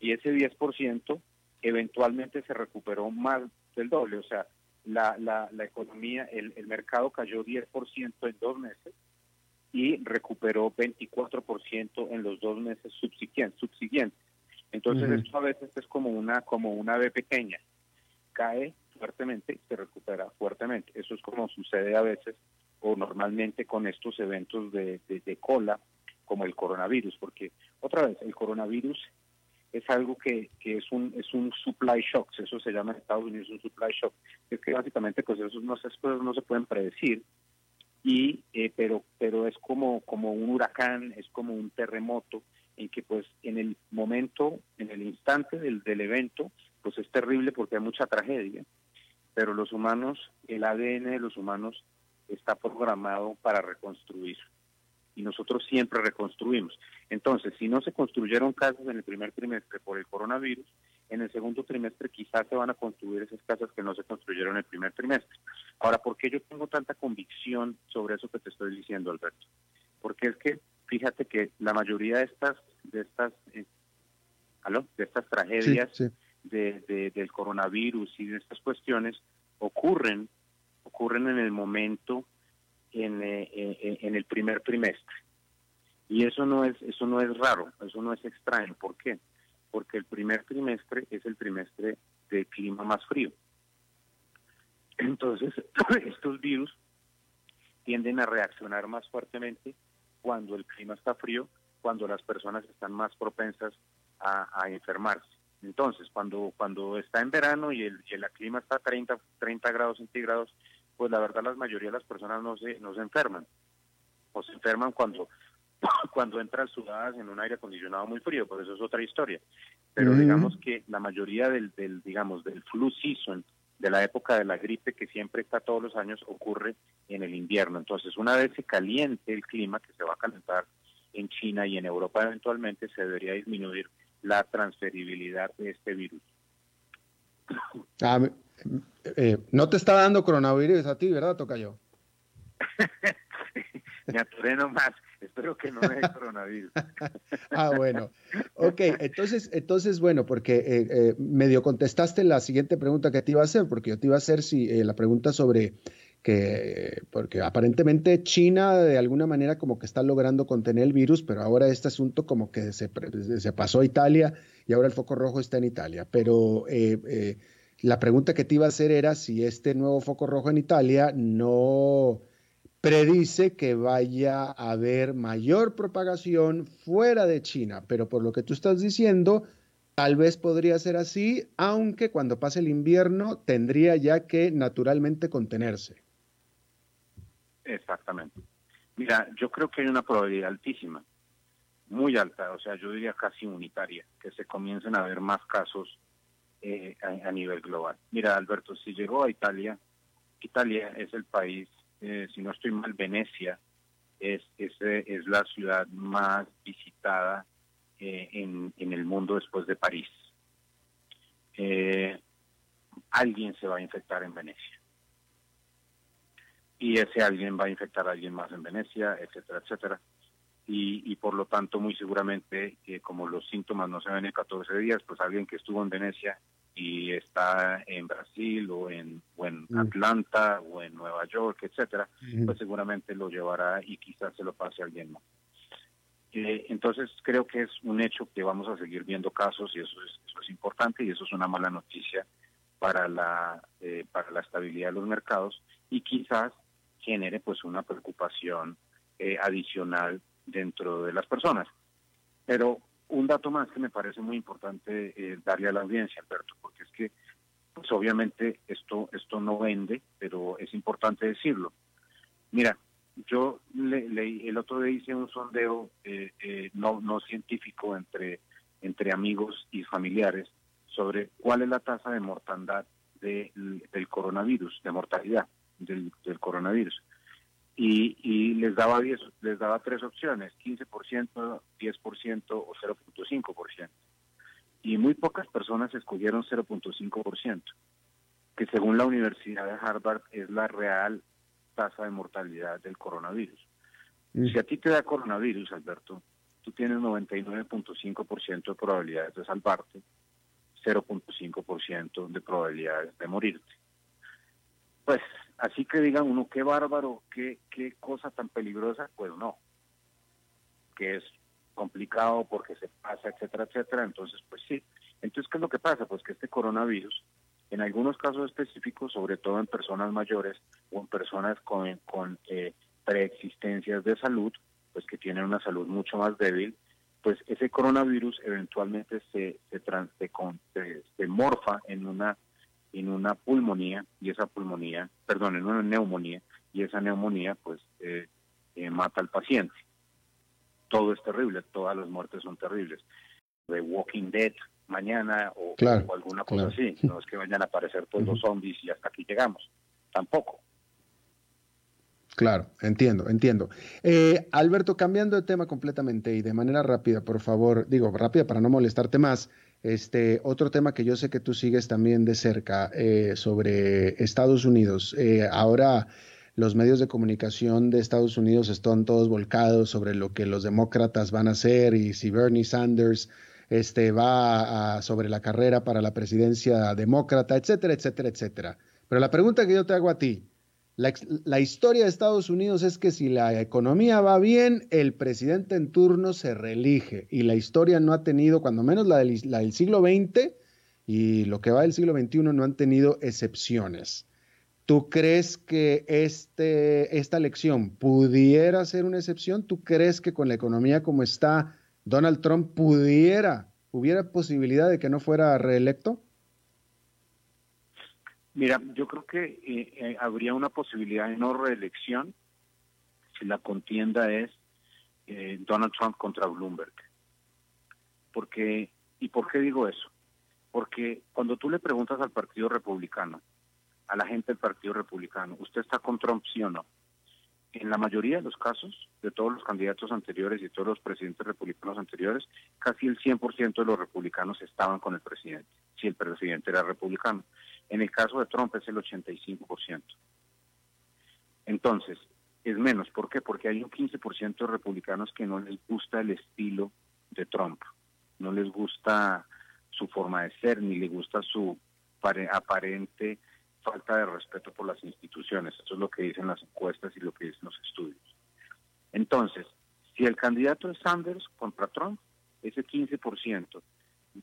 Y ese 10% eventualmente se recuperó más del doble, o sea, la, la, la economía, el, el mercado cayó 10% en dos meses y recuperó 24% en los dos meses subsiguientes. Entonces esto a veces es como una como una ave pequeña, cae fuertemente y se recupera fuertemente. Eso es como sucede a veces o normalmente con estos eventos de, de cola como el coronavirus, porque otra vez, el coronavirus es algo que, que es un es un supply shock, eso se llama en Estados Unidos un supply shock, es que básicamente pues esos no, no se pueden predecir, y eh, pero pero es como como un huracán, es como un terremoto en que pues en el momento, en el instante del, del evento, pues es terrible porque hay mucha tragedia, pero los humanos, el ADN de los humanos está programado para reconstruir y nosotros siempre reconstruimos. Entonces, si no se construyeron casas en el primer trimestre por el coronavirus, en el segundo trimestre quizás se van a construir esas casas que no se construyeron en el primer trimestre. Ahora, ¿por qué yo tengo tanta convicción sobre eso que te estoy diciendo, Alberto? Porque es que fíjate que la mayoría de estas de estas eh, de estas tragedias De, del coronavirus y de estas cuestiones ocurren ocurren en el momento en, eh, eh, en el primer trimestre. Y eso no es eso no es raro, eso no es extraño. ¿Por qué? Porque el primer trimestre es el trimestre de clima más frío. Entonces, <clears throat> estos virus tienden a reaccionar más fuertemente cuando el clima está frío, cuando las personas están más propensas a, enfermarse. Entonces, cuando cuando está en verano y el, y el clima está a 30, 30 grados centígrados, pues la verdad la mayoría de las personas no se, no se enferman. O se enferman cuando, <coughs> cuando entran sudadas en un aire acondicionado muy frío, pues eso es otra historia. Pero digamos que la mayoría del, del, digamos, del flu season de la época de la gripe que siempre está todos los años, ocurre en el invierno. Entonces, una vez se caliente el clima, que se va a calentar en China y en Europa eventualmente, se debería disminuir la transferibilidad de este virus. Ah, eh, no te está dando coronavirus a ti, ¿verdad, Tocayo? <laughs> Me aturé nomás. Espero que no me dé coronavirus. <laughs> ah, bueno. Ok, entonces, entonces bueno, porque eh, eh, medio contestaste la siguiente pregunta que te iba a hacer, porque yo te iba a hacer si la pregunta sobre que, porque aparentemente China de alguna manera como que está logrando contener el virus, pero ahora este asunto como que se, se pasó a Italia y ahora el foco rojo está en Italia. Pero la pregunta que te iba a hacer era si este nuevo foco rojo en Italia no predice que vaya a haber mayor propagación fuera de China, pero por lo que tú estás diciendo, tal vez podría ser así, aunque cuando pase el invierno tendría ya que naturalmente contenerse. Exactamente. Mira, yo creo que hay una probabilidad altísima, muy alta, o sea, yo diría casi unitaria, que se comiencen a ver más casos eh, a, nivel global. Mira, Alberto, si llegó a Italia, Italia es el país, eh, si no estoy mal, Venecia es, es, es la ciudad más visitada eh, en, en, el mundo después de París. alguien se va a infectar en Venecia. Y ese alguien va a infectar a alguien más en Venecia, etcétera, etcétera. Y, y, por lo tanto muy seguramente como los síntomas no se ven en 14 días, pues alguien que estuvo en Venecia y está en Brasil o en, en mm. Atlanta o en Nueva York, etcétera, pues seguramente lo llevará y quizás se lo pase a alguien más. Eh, entonces creo que es un hecho que vamos a seguir viendo casos y eso es, eso es importante y eso es una mala noticia para la eh, para la estabilidad de los mercados y quizás genere pues una preocupación eh, adicional dentro de las personas. Pero un dato más que me parece muy importante eh, darle a la audiencia, Alberto, porque es que, pues obviamente esto esto no vende, pero es importante decirlo. Mira, yo leí el otro día hice un sondeo eh, eh, no no científico entre entre amigos y familiares sobre cuál es la tasa de mortandad del coronavirus, de mortalidad del, del coronavirus y, y les daba diez, les daba tres opciones, 15%, 10% o 0.5%. Y muy pocas personas escogieron 0.5%, que según la Universidad de Harvard es la real tasa de mortalidad del coronavirus. Mm. Si a ti te da coronavirus, Alberto, tú tienes 99.5% de probabilidades de salvarte, 0.5% de probabilidades de morirte. Pues así que digan uno, qué bárbaro, qué, qué cosa tan peligrosa, pues no, que es complicado porque se pasa, etcétera, etcétera, entonces pues sí. Entonces, ¿qué es lo que pasa? Pues que este coronavirus, en algunos casos específicos, sobre todo en personas mayores o en personas con, con eh, preexistencias de salud, pues que tienen una salud mucho más débil, pues ese coronavirus eventualmente se, se, se, se morfa en una en una pulmonía y esa pulmonía, perdón, en una neumonía y esa neumonía pues eh, eh, mata al paciente. Todo es terrible, todas las muertes son terribles. The Walking Dead mañana o, alguna cosa así, no es que vayan a aparecer todos los zombies y hasta aquí llegamos, tampoco. Claro, entiendo, entiendo. Eh, Alberto, cambiando de tema completamente y de manera rápida, por favor, digo rápida para no molestarte más, este, otro tema que yo sé que tú sigues también de cerca eh, sobre Estados Unidos. Eh, ahora los medios de comunicación de Estados Unidos están todos volcados sobre lo que los demócratas van a hacer y si Bernie Sanders este, va sobre la carrera para la presidencia demócrata, etcétera, etcétera, etcétera. Pero la pregunta que yo te hago a ti, la, historia de Estados Unidos es que si la economía va bien, el presidente en turno se reelige y la historia no ha tenido, cuando menos la del, la del siglo XX y lo que va del siglo XXI, no han tenido excepciones. ¿Tú crees que este, esta elección pudiera ser una excepción? ¿Tú crees que con la economía como está, Donald Trump pudiera, hubiera posibilidad de que no fuera reelecto? Mira, yo creo que eh, eh, habría una posibilidad de no reelección si la contienda es eh, Donald Trump contra Bloomberg. Porque, ¿Y por qué digo eso? Porque cuando tú le preguntas al Partido Republicano a la gente del Partido Republicano, ¿usted está con Trump, sí o no? En la mayoría de los casos, de todos los candidatos anteriores y todos los presidentes republicanos anteriores, casi el 100% de los republicanos estaban con el presidente, si el presidente era republicano. En el caso de Trump es el 85%. Entonces, es menos. ¿Por qué? Porque hay un 15% de republicanos que no les gusta el estilo de Trump, no les gusta su forma de ser, ni les gusta su aparente falta de respeto por las instituciones. Eso es lo que dicen las encuestas y lo que dicen los estudios. Entonces, si el candidato es Sanders contra Trump, ese 15%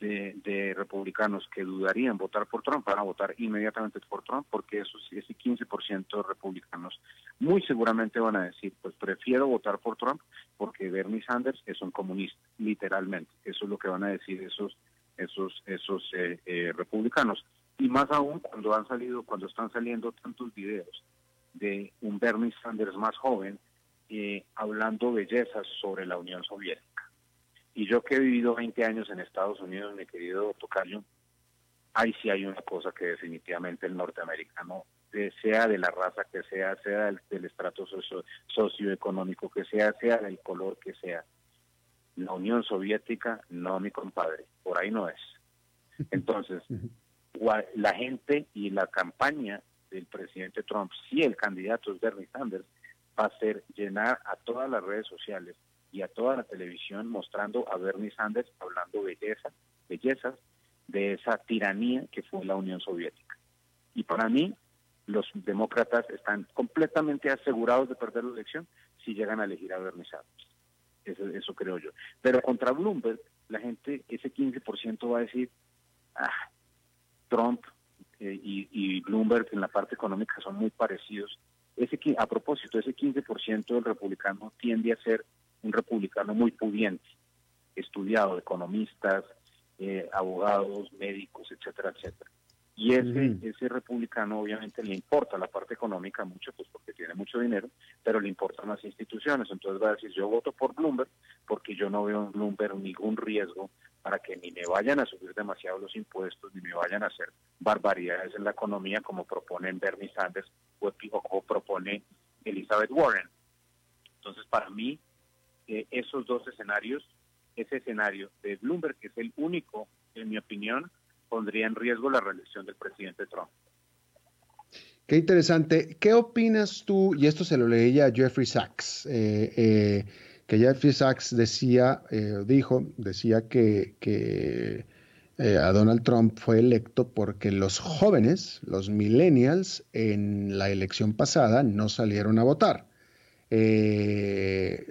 de, de, republicanos que dudarían votar por Trump van a votar inmediatamente por Trump porque esos, ese 15% de republicanos muy seguramente van a decir, pues prefiero votar por Trump porque Bernie Sanders es un comunista, literalmente. Eso es lo que van a decir esos esos esos eh, eh, republicanos y más aún cuando han salido, cuando están saliendo tantos videos de un Bernie Sanders más joven eh, hablando bellezas sobre la Unión Soviética. Y yo que he vivido 20 años en Estados Unidos, mi querido Tocayo, ahí sí hay una cosa que definitivamente el norteamericano, sea de la raza que sea, sea del, estrato socio, socioeconómico que sea, sea del color que sea, la Unión Soviética, no, mi compadre, por ahí no es. <laughs> Entonces, la gente y la campaña del presidente Trump, si el candidato es Bernie Sanders, va a ser llenar a todas las redes sociales y a toda la televisión mostrando a Bernie Sanders hablando belleza, bellezas de esa tiranía que fue la Unión Soviética. Y para mí, los demócratas están completamente asegurados de perder la elección si llegan a elegir a Bernie Sanders. Eso, eso creo yo. Pero contra Bloomberg, la gente, ese 15% va a decir, ah, Trump eh, y, Bloomberg en la parte económica son muy parecidos. Ese a propósito, ese 15% del republicano tiende a ser un republicano muy pudiente, estudiado, economistas, eh, abogados, médicos, etcétera, etcétera. Y ese, ese republicano obviamente le importa la parte económica mucho, pues porque tiene mucho dinero, pero le importan las instituciones. Entonces va a decir, yo voto por Bloomberg porque yo no veo en Bloomberg ningún riesgo para que ni me vayan a subir demasiado los impuestos, ni me vayan a hacer barbaridades en la economía como proponen Bernie Sanders o, o propone Elizabeth Warren. Entonces, para mí, eh, esos dos escenarios, ese escenario de Bloomberg, que es el único, en mi opinión, pondría en riesgo la reelección del presidente Trump. Qué interesante. ¿Qué opinas tú? Y esto se lo leí a Jeffrey Sachs, eh, eh, que Jeffrey Sachs decía, dijo, decía que, que a Donald Trump fue electo porque los jóvenes, los millennials, en la elección pasada no salieron a votar.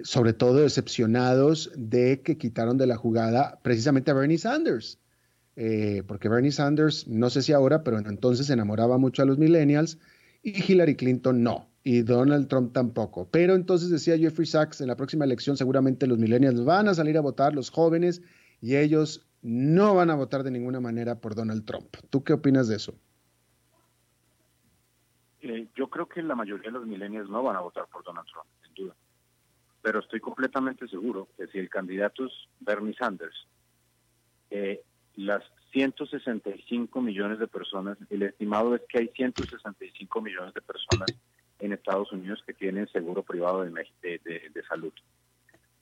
Sobre todo decepcionados de que quitaron de la jugada precisamente a Bernie Sanders. Eh, porque Bernie Sanders, no sé si ahora, pero entonces enamoraba mucho a los millennials y Hillary Clinton no, y Donald Trump tampoco. Pero entonces decía Jeffrey Sachs, en la próxima elección seguramente los millennials van a salir a votar, los jóvenes, y ellos no van a votar de ninguna manera por Donald Trump. ¿Tú qué opinas de eso? Eh, yo creo que la mayoría de los millennials no van a votar por Donald Trump, sin duda. Pero estoy completamente seguro que si el candidato es Bernie Sanders, eh, las 165 millones de personas, el estimado es que hay 165 millones de personas en Estados Unidos que tienen seguro privado de, de, salud.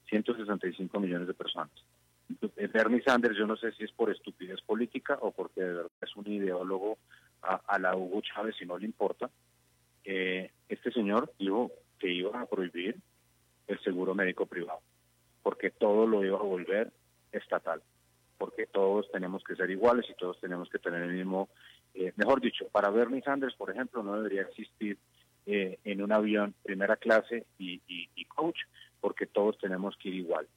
165 millones de personas. Bernie Sanders, yo no sé si es por estupidez política o porque de verdad es un ideólogo a, la Hugo Chávez y no le importa. Eh, este señor dijo que iba a prohibir el seguro médico privado, porque todo lo iba a volver estatal porque todos tenemos que ser iguales y todos tenemos que tener el mismo, eh, mejor dicho, para Bernie Sanders, por ejemplo, no debería existir eh, en un avión primera clase y, coach, porque todos tenemos que ir igual.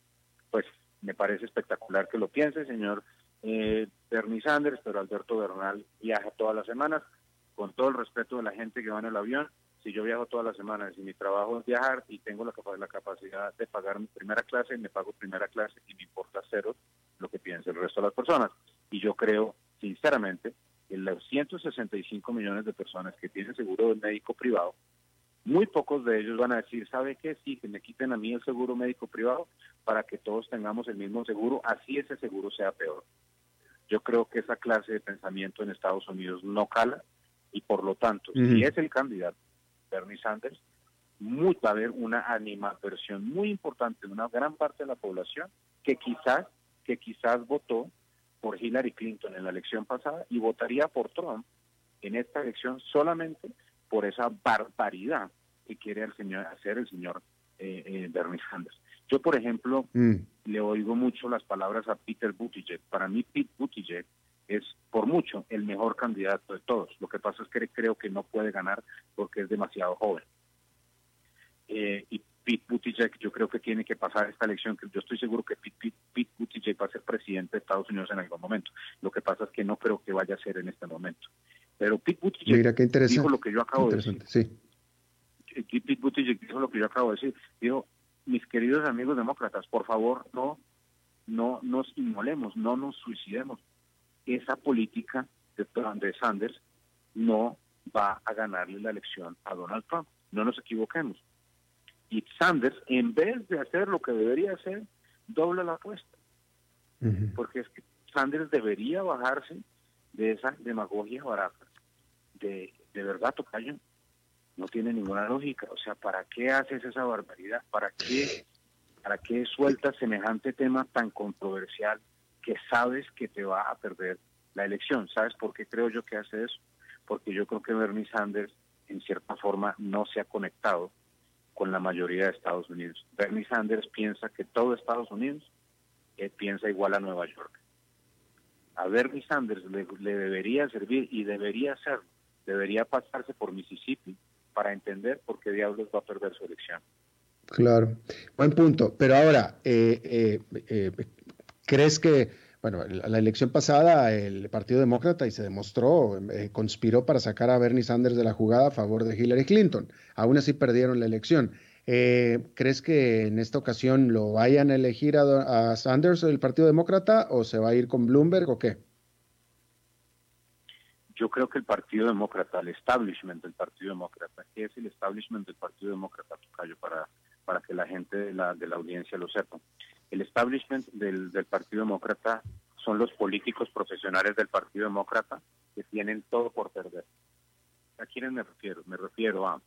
Pues me parece espectacular que lo piense, señor eh, Bernie Sanders, pero Alberto Bernal viaja todas las semanas, con todo el respeto de la gente que va en el avión, si yo viajo todas las semanas y mi trabajo es viajar y tengo la, capacidad de pagar mi primera clase, me pago primera clase y me importa cero lo que piense el resto de las personas. Y yo creo, sinceramente, que los 165 millones de personas que tienen seguro médico privado, muy pocos de ellos van a decir, ¿sabe qué? Sí, que me quiten a mí el seguro médico privado para que todos tengamos el mismo seguro, así ese seguro sea peor. Yo creo que esa clase de pensamiento en Estados Unidos no cala. Y por lo tanto, si es el candidato Bernie Sanders, muy, va a haber una animadversión muy importante de una gran parte de la población que quizás, que quizás votó por Hillary Clinton en la elección pasada y votaría por Trump en esta elección solamente por esa barbaridad que quiere el señor, hacer el señor eh, eh, Bernie Sanders. Yo, por ejemplo, mm. le oigo mucho las palabras a Peter Buttigieg. Para mí, Pete Buttigieg es por mucho el mejor candidato de todos. Lo que pasa es que creo que no puede ganar porque es demasiado joven. Eh, y Pete Buttigieg yo creo que tiene que pasar esta elección, que yo estoy seguro que Pete, Buttigieg va a ser presidente de Estados Unidos en algún momento. Lo que pasa es que no creo que vaya a ser en este momento. Pero Pete Buttigieg dijo lo que yo acabo de decir. Sí. Pete Buttigieg dijo lo que yo acabo de decir. Dijo, mis queridos amigos demócratas, por favor, no, no nos inmolemos, no nos suicidemos. Esa política de, de Sanders no va a ganarle la elección a Donald Trump. No nos equivoquemos. Y Sanders, en vez de hacer lo que debería hacer, dobla la apuesta. Porque es que Sanders debería bajarse de esa demagogia barata. De, de verdad, Tocayo, no tiene ninguna lógica. O sea, ¿para qué haces esa barbaridad? ¿Para qué, para qué sueltas semejante tema tan controversial que sabes que te va a perder la elección? ¿Sabes por qué creo yo que hace eso? Porque yo creo que Bernie Sanders, en cierta forma, no se ha conectado con la mayoría de Estados Unidos. Bernie Sanders piensa que todo Estados Unidos eh, piensa igual a Nueva York. A Bernie Sanders le, debería servir y debería hacerlo. Debería pasarse por Mississippi, para entender por qué diablos va a perder su elección. Claro, buen punto. Pero ahora, eh, eh, eh, ¿crees que, bueno, la elección pasada el Partido Demócrata, y se demostró, conspiró para sacar a Bernie Sanders de la jugada a favor de Hillary Clinton? Aún así perdieron la elección. ¿Crees que en esta ocasión lo vayan a elegir a, a Sanders el Partido Demócrata o se va a ir con Bloomberg o qué? yo creo que el Partido Demócrata, el establishment del Partido Demócrata, ¿qué es el establishment del Partido Demócrata, Tocayo, para, para que la gente de la, de la audiencia lo sepa? El establishment del, Partido Demócrata son los políticos profesionales del Partido Demócrata que tienen todo por perder. ¿A quiénes me refiero? Me refiero a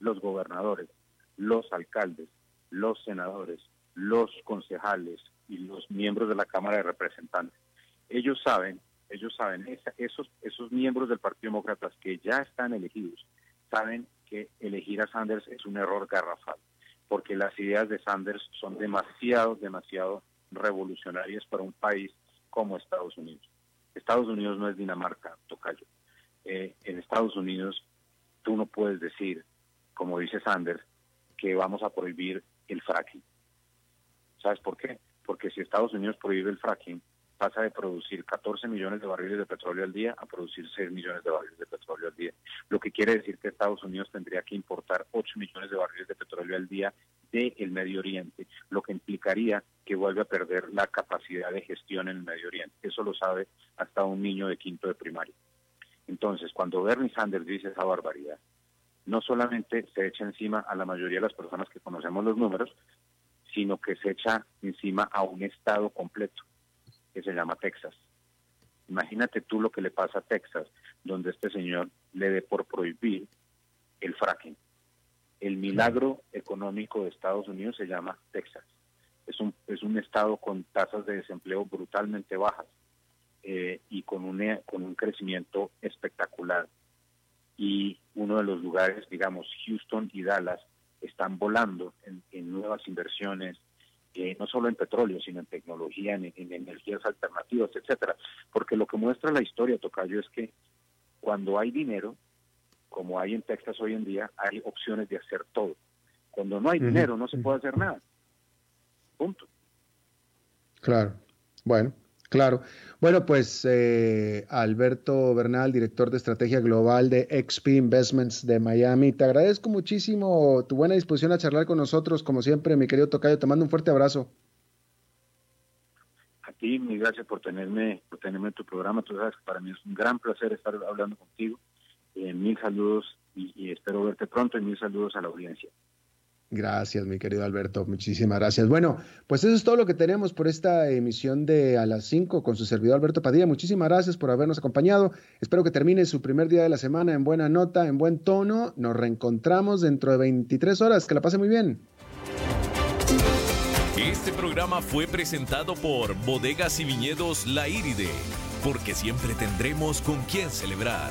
los gobernadores, los alcaldes, los senadores, los concejales y los miembros de la Cámara de Representantes. Ellos saben ellos saben, esos, esos miembros del Partido Demócrata que ya están elegidos, saben que elegir a Sanders es un error garrafal, porque las ideas de Sanders son demasiado, demasiado revolucionarias para un país como Estados Unidos. Estados Unidos no es Dinamarca, Tocayo. Eh, en Estados Unidos tú no puedes decir, como dice Sanders, que vamos a prohibir el fracking. ¿Sabes por qué? Porque si Estados Unidos prohíbe el fracking, pasa de producir 14 millones de barriles de petróleo al día a producir 6 millones de barriles de petróleo al día. Lo que quiere decir que Estados Unidos tendría que importar 8 millones de barriles de petróleo al día del Medio Oriente, lo que implicaría que vuelve a perder la capacidad de gestión en el Medio Oriente. Eso lo sabe hasta un niño de quinto de primaria. Entonces, cuando Bernie Sanders dice esa barbaridad, no solamente se echa encima a la mayoría de las personas que conocemos los números, sino que se echa encima a un Estado completo que se llama Texas. Imagínate tú lo que le pasa a Texas, donde este señor le dé por prohibir el fracking. El milagro económico de Estados Unidos se llama Texas. Es un, es un estado con tasas de desempleo brutalmente bajas eh, y con un, con un crecimiento espectacular. Y uno de los lugares, digamos, Houston y Dallas, están volando en, en nuevas inversiones, no solo en petróleo, sino en tecnología, en, energías alternativas, etcétera. Porque lo que muestra la historia, Tocayo, es que cuando hay dinero, como hay en Texas hoy en día, hay opciones de hacer todo. Cuando no hay dinero, no se puede hacer nada. Punto. Claro. Bueno, Claro. Bueno, pues eh, Alberto Bernal, director de estrategia global de XP Investments de Miami, te agradezco muchísimo tu buena disposición a charlar con nosotros, como siempre, mi querido Tocayo, te mando un fuerte abrazo. A ti, mi gracias por tenerme, por tenerme en tu programa. Tú sabes que para mí es un gran placer estar hablando contigo. Eh, mil saludos y espero verte pronto y mil saludos a la audiencia. Gracias, mi querido Alberto. Muchísimas gracias. Bueno, pues eso es todo lo que tenemos por esta emisión de A las 5 con su servidor Alberto Padilla. Muchísimas gracias por habernos acompañado. Espero que termine su primer día de la semana en buena nota, en buen tono. Nos reencontramos dentro de 23 horas. Que la pase muy bien. Este programa fue presentado por Bodegas y Viñedos La Iride, porque siempre tendremos con quién celebrar.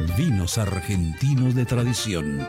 Vinos argentinos de tradición.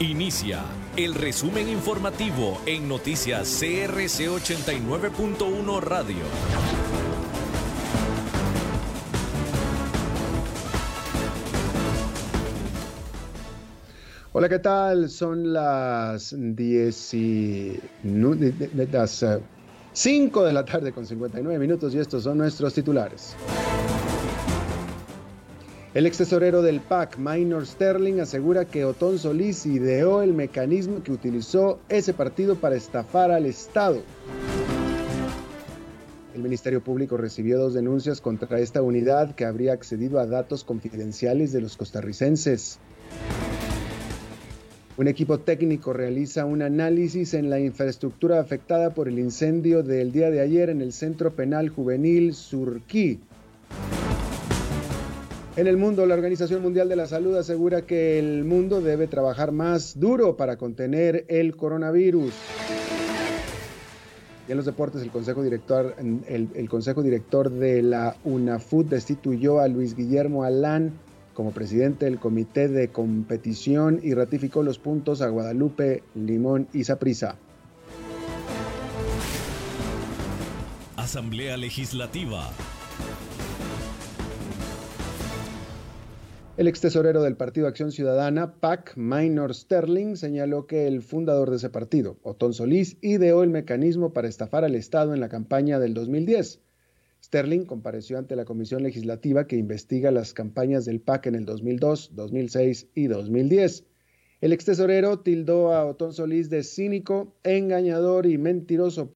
Inicia el resumen informativo en noticias CRC 89.1 Radio. Hola, ¿qué tal? Son las 10 y... las 5 de la tarde con 59 minutos y estos son nuestros titulares. El ex tesorero del PAC, Minor Sterling, asegura que Otón Solís ideó el mecanismo que utilizó ese partido para estafar al Estado. El Ministerio Público recibió dos denuncias contra esta unidad que habría accedido a datos confidenciales de los costarricenses. Un equipo técnico realiza un análisis en la infraestructura afectada por el incendio del día de ayer en el Centro Penal Juvenil Surquí. En el mundo, la Organización Mundial de la Salud asegura que el mundo debe trabajar más duro para contener el coronavirus. Y en los deportes, el Consejo Director, el, Consejo Director de la UNAFUT destituyó a Luis Guillermo Alán como presidente del Comité de Competición y ratificó los puntos a Guadalupe, Limón y Saprissa. Asamblea Legislativa. El ex tesorero del Partido Acción Ciudadana, PAC, Minor Sterling, señaló que el fundador de ese partido, Otón Solís, ideó el mecanismo para estafar al Estado en la campaña del 2010. Sterling compareció ante la Comisión Legislativa que investiga las campañas del PAC en el 2002, 2006 y 2010. El ex tesorero tildó a Otón Solís de cínico, engañador y mentiroso